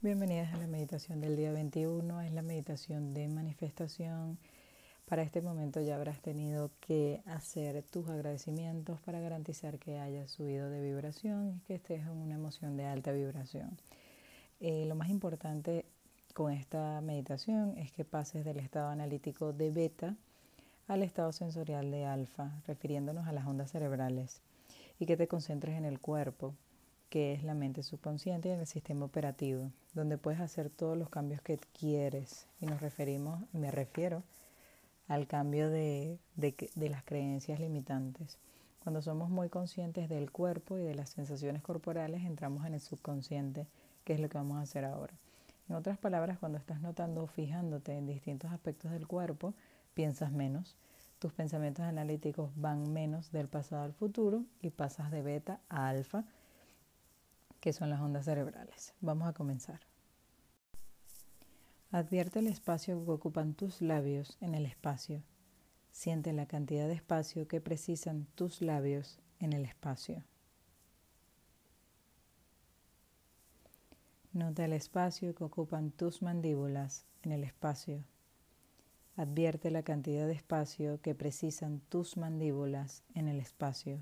Bienvenidas a la meditación del día 21, es la meditación de manifestación. Para este momento ya habrás tenido que hacer tus agradecimientos para garantizar que hayas subido de vibración y que estés en una emoción de alta vibración. Eh, lo más importante con esta meditación es que pases del estado analítico de beta al estado sensorial de alfa, refiriéndonos a las ondas cerebrales, y que te concentres en el cuerpo, que es la mente subconsciente y en el sistema operativo, donde puedes hacer todos los cambios que quieres. Y nos referimos, me refiero al cambio de, de, las creencias limitantes. Cuando somos muy conscientes del cuerpo y de las sensaciones corporales, entramos en el subconsciente, que es lo que vamos a hacer ahora. En otras palabras, cuando estás notando o fijándote en distintos aspectos del cuerpo, piensas menos. Tus pensamientos analíticos van menos del pasado al futuro y pasas de beta a alfa que son las ondas cerebrales. Vamos a comenzar. Advierte el espacio que ocupan tus labios en el espacio. Siente la cantidad de espacio que precisan tus labios en el espacio. Nota el espacio que ocupan tus mandíbulas en el espacio. Advierte la cantidad de espacio que precisan tus mandíbulas en el espacio.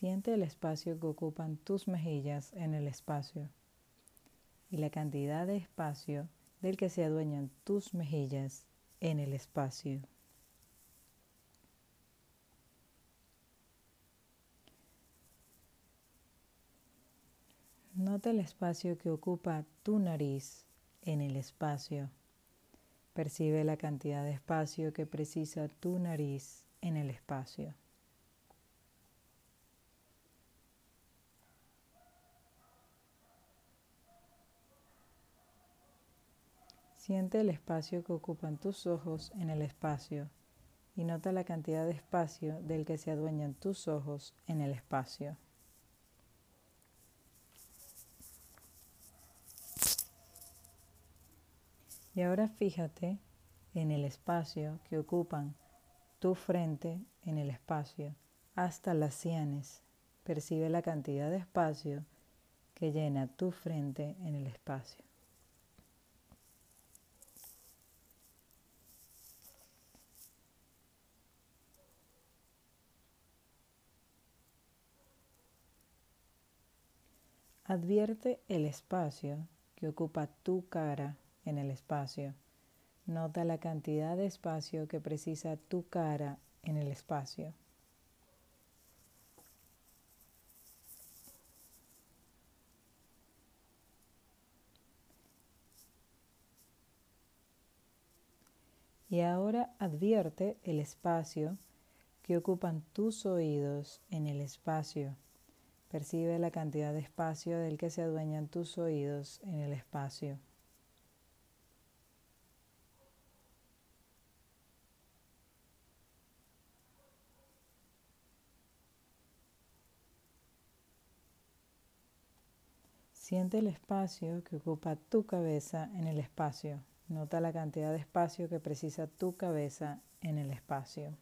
Siente el espacio que ocupan tus mejillas en el espacio y la cantidad de espacio del que se adueñan tus mejillas en el espacio. Nota el espacio que ocupa tu nariz en el espacio. Percibe la cantidad de espacio que precisa tu nariz en el espacio. Siente el espacio que ocupan tus ojos en el espacio y nota la cantidad de espacio del que se adueñan tus ojos en el espacio. Y ahora fíjate en el espacio que ocupan tu frente en el espacio hasta las sienes. Percibe la cantidad de espacio que llena tu frente en el espacio. Advierte el espacio que ocupa tu cara en el espacio. Nota la cantidad de espacio que precisa tu cara en el espacio. Y ahora advierte el espacio que ocupan tus oídos en el espacio. Percibe la cantidad de espacio del que se adueñan tus oídos en el espacio. Siente el espacio que ocupa tu cabeza en el espacio. Nota la cantidad de espacio que precisa tu cabeza en el espacio.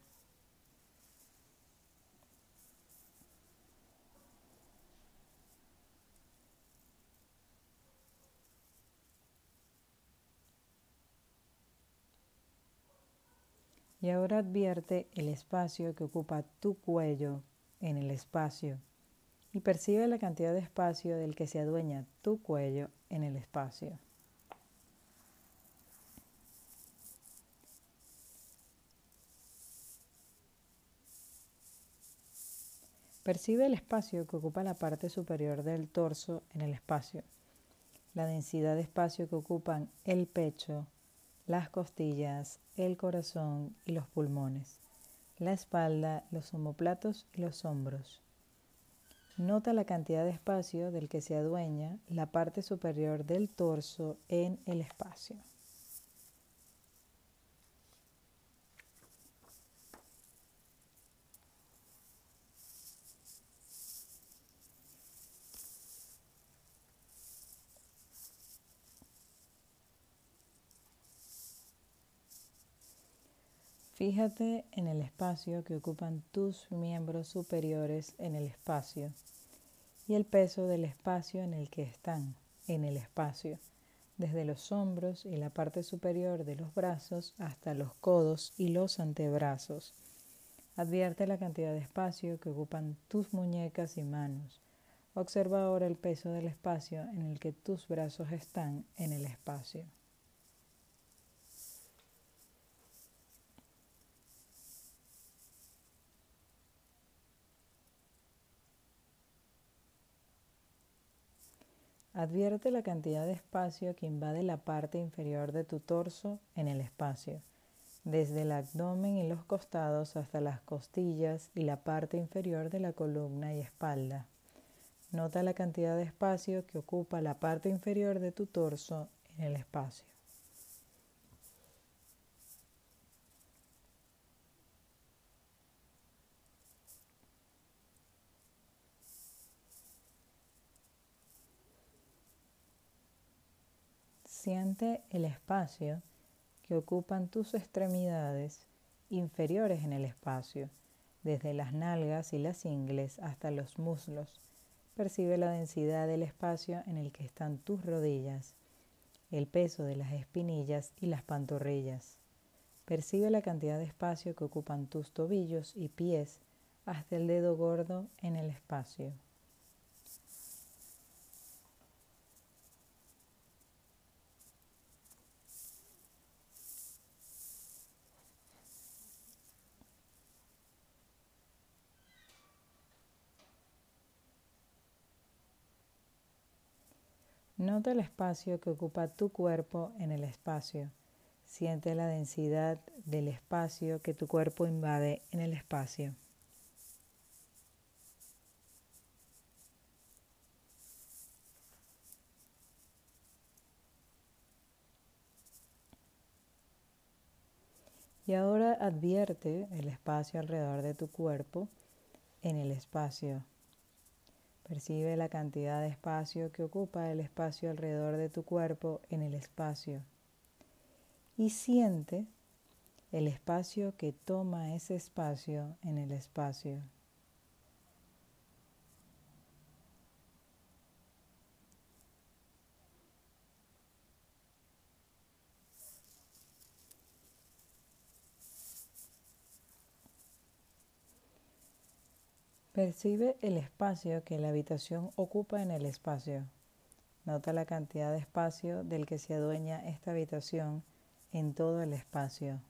Y ahora advierte el espacio que ocupa tu cuello en el espacio y percibe la cantidad de espacio del que se adueña tu cuello en el espacio. Percibe el espacio que ocupa la parte superior del torso en el espacio, la densidad de espacio que ocupan el pecho, las costillas, el corazón y los pulmones, la espalda, los omoplatos y los hombros. Nota la cantidad de espacio del que se adueña la parte superior del torso en el espacio. Fíjate en el espacio que ocupan tus miembros superiores en el espacio y el peso del espacio en el que están, en el espacio, desde los hombros y la parte superior de los brazos hasta los codos y los antebrazos. Advierte la cantidad de espacio que ocupan tus muñecas y manos. Observa ahora el peso del espacio en el que tus brazos están en el espacio. Advierte la cantidad de espacio que invade la parte inferior de tu torso en el espacio, desde el abdomen y los costados hasta las costillas y la parte inferior de la columna y espalda. Nota la cantidad de espacio que ocupa la parte inferior de tu torso en el espacio. Siente el espacio que ocupan tus extremidades inferiores en el espacio, desde las nalgas y las ingles hasta los muslos. Percibe la densidad del espacio en el que están tus rodillas, el peso de las espinillas y las pantorrillas. Percibe la cantidad de espacio que ocupan tus tobillos y pies hasta el dedo gordo en el espacio. Nota el espacio que ocupa tu cuerpo en el espacio. Siente la densidad del espacio que tu cuerpo invade en el espacio. Y ahora advierte el espacio alrededor de tu cuerpo en el espacio. Percibe la cantidad de espacio que ocupa el espacio alrededor de tu cuerpo en el espacio. Y siente el espacio que toma ese espacio en el espacio. Percibe el espacio que la habitación ocupa en el espacio. Nota la cantidad de espacio del que se adueña esta habitación en todo el espacio.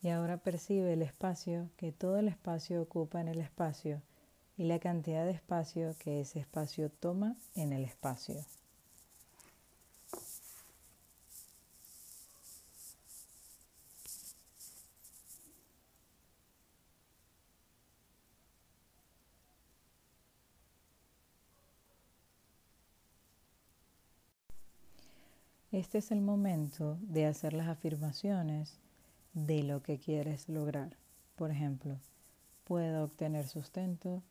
Y ahora percibe el espacio que todo el espacio ocupa en el espacio y la cantidad de espacio que ese espacio toma en el espacio. Este es el momento de hacer las afirmaciones de lo que quieres lograr. Por ejemplo, puedo obtener sustento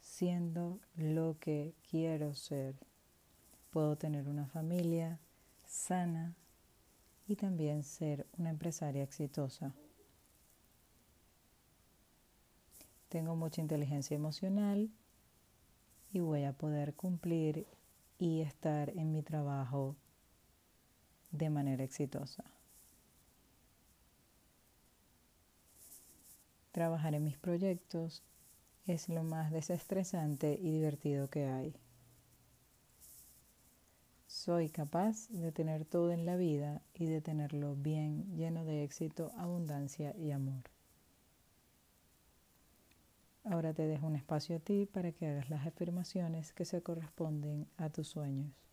siendo lo que quiero ser. Puedo tener una familia sana y también ser una empresaria exitosa. Tengo mucha inteligencia emocional y voy a poder cumplir y estar en mi trabajo de manera exitosa. Trabajar en mis proyectos es lo más desestresante y divertido que hay. Soy capaz de tener todo en la vida y de tenerlo bien, lleno de éxito, abundancia y amor. Ahora te dejo un espacio a ti para que hagas las afirmaciones que se corresponden a tus sueños.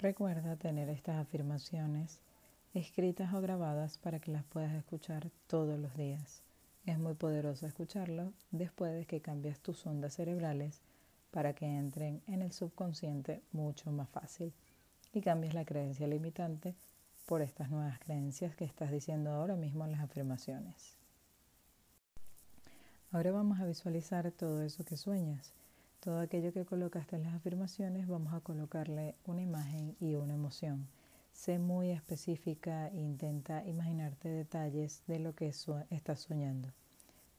Recuerda tener estas afirmaciones escritas o grabadas para que las puedas escuchar todos los días. Es muy poderoso escucharlo después de que cambias tus ondas cerebrales para que entren en el subconsciente mucho más fácil y cambies la creencia limitante por estas nuevas creencias que estás diciendo ahora mismo en las afirmaciones. Ahora vamos a visualizar todo eso que sueñas todo aquello que colocaste en las afirmaciones, vamos a colocarle una imagen y una emoción. Sé muy específica e intenta imaginarte detalles de lo que estás soñando.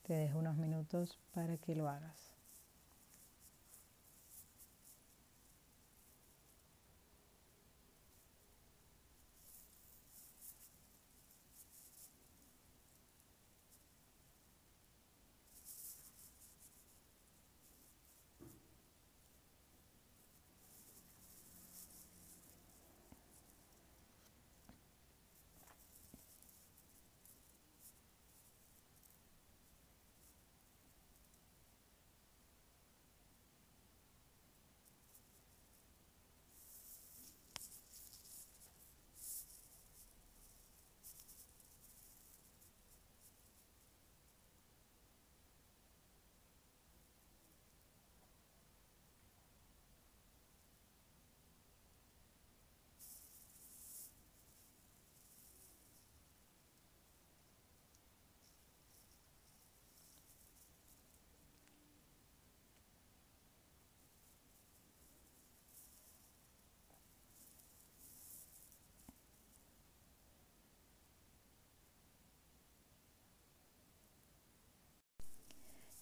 Te dejo unos minutos para que lo hagas.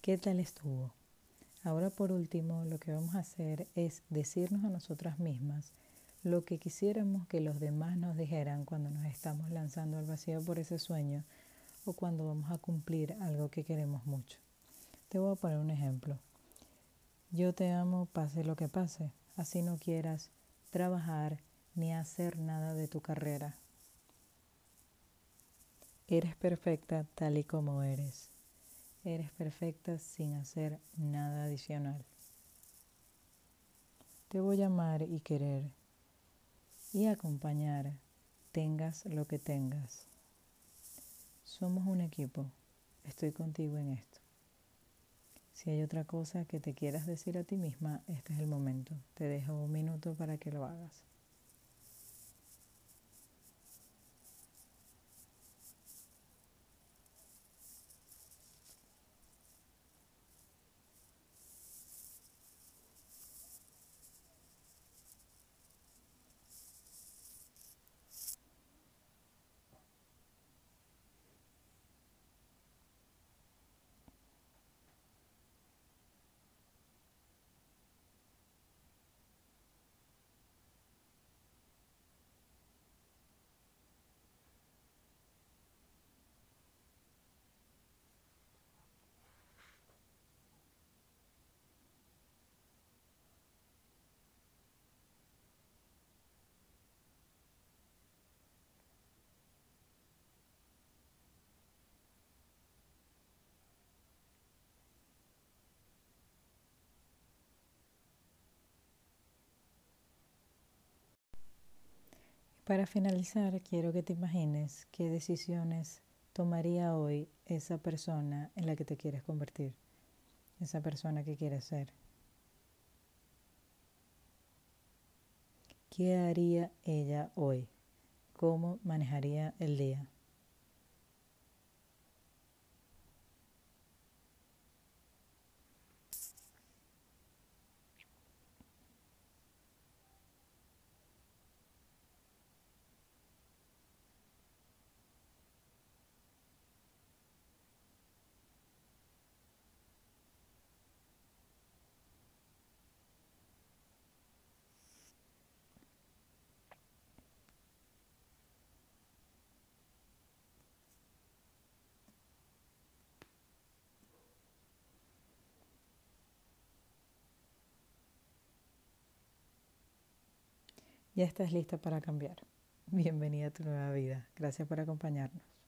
¿Qué tal estuvo? Ahora por último, lo que vamos a hacer es decirnos a nosotras mismas lo que quisiéramos que los demás nos dijeran cuando nos estamos lanzando al vacío por ese sueño o cuando vamos a cumplir algo que queremos mucho. Te voy a poner un ejemplo. Yo te amo pase lo que pase, así no quieras trabajar ni hacer nada de tu carrera. Eres perfecta tal y como eres. Eres perfecta sin hacer nada adicional. Te voy a amar y querer y acompañar, tengas lo que tengas. Somos un equipo. Estoy contigo en esto. Si hay otra cosa que te quieras decir a ti misma, este es el momento. Te dejo un minuto para que lo hagas. Para finalizar, quiero que te imagines qué decisiones tomaría hoy esa persona en la que te quieres convertir, esa persona que quieres ser. ¿Qué haría ella hoy? ¿Cómo manejaría el día? Ya estás lista para cambiar. Bienvenida a tu nueva vida. Gracias por acompañarnos.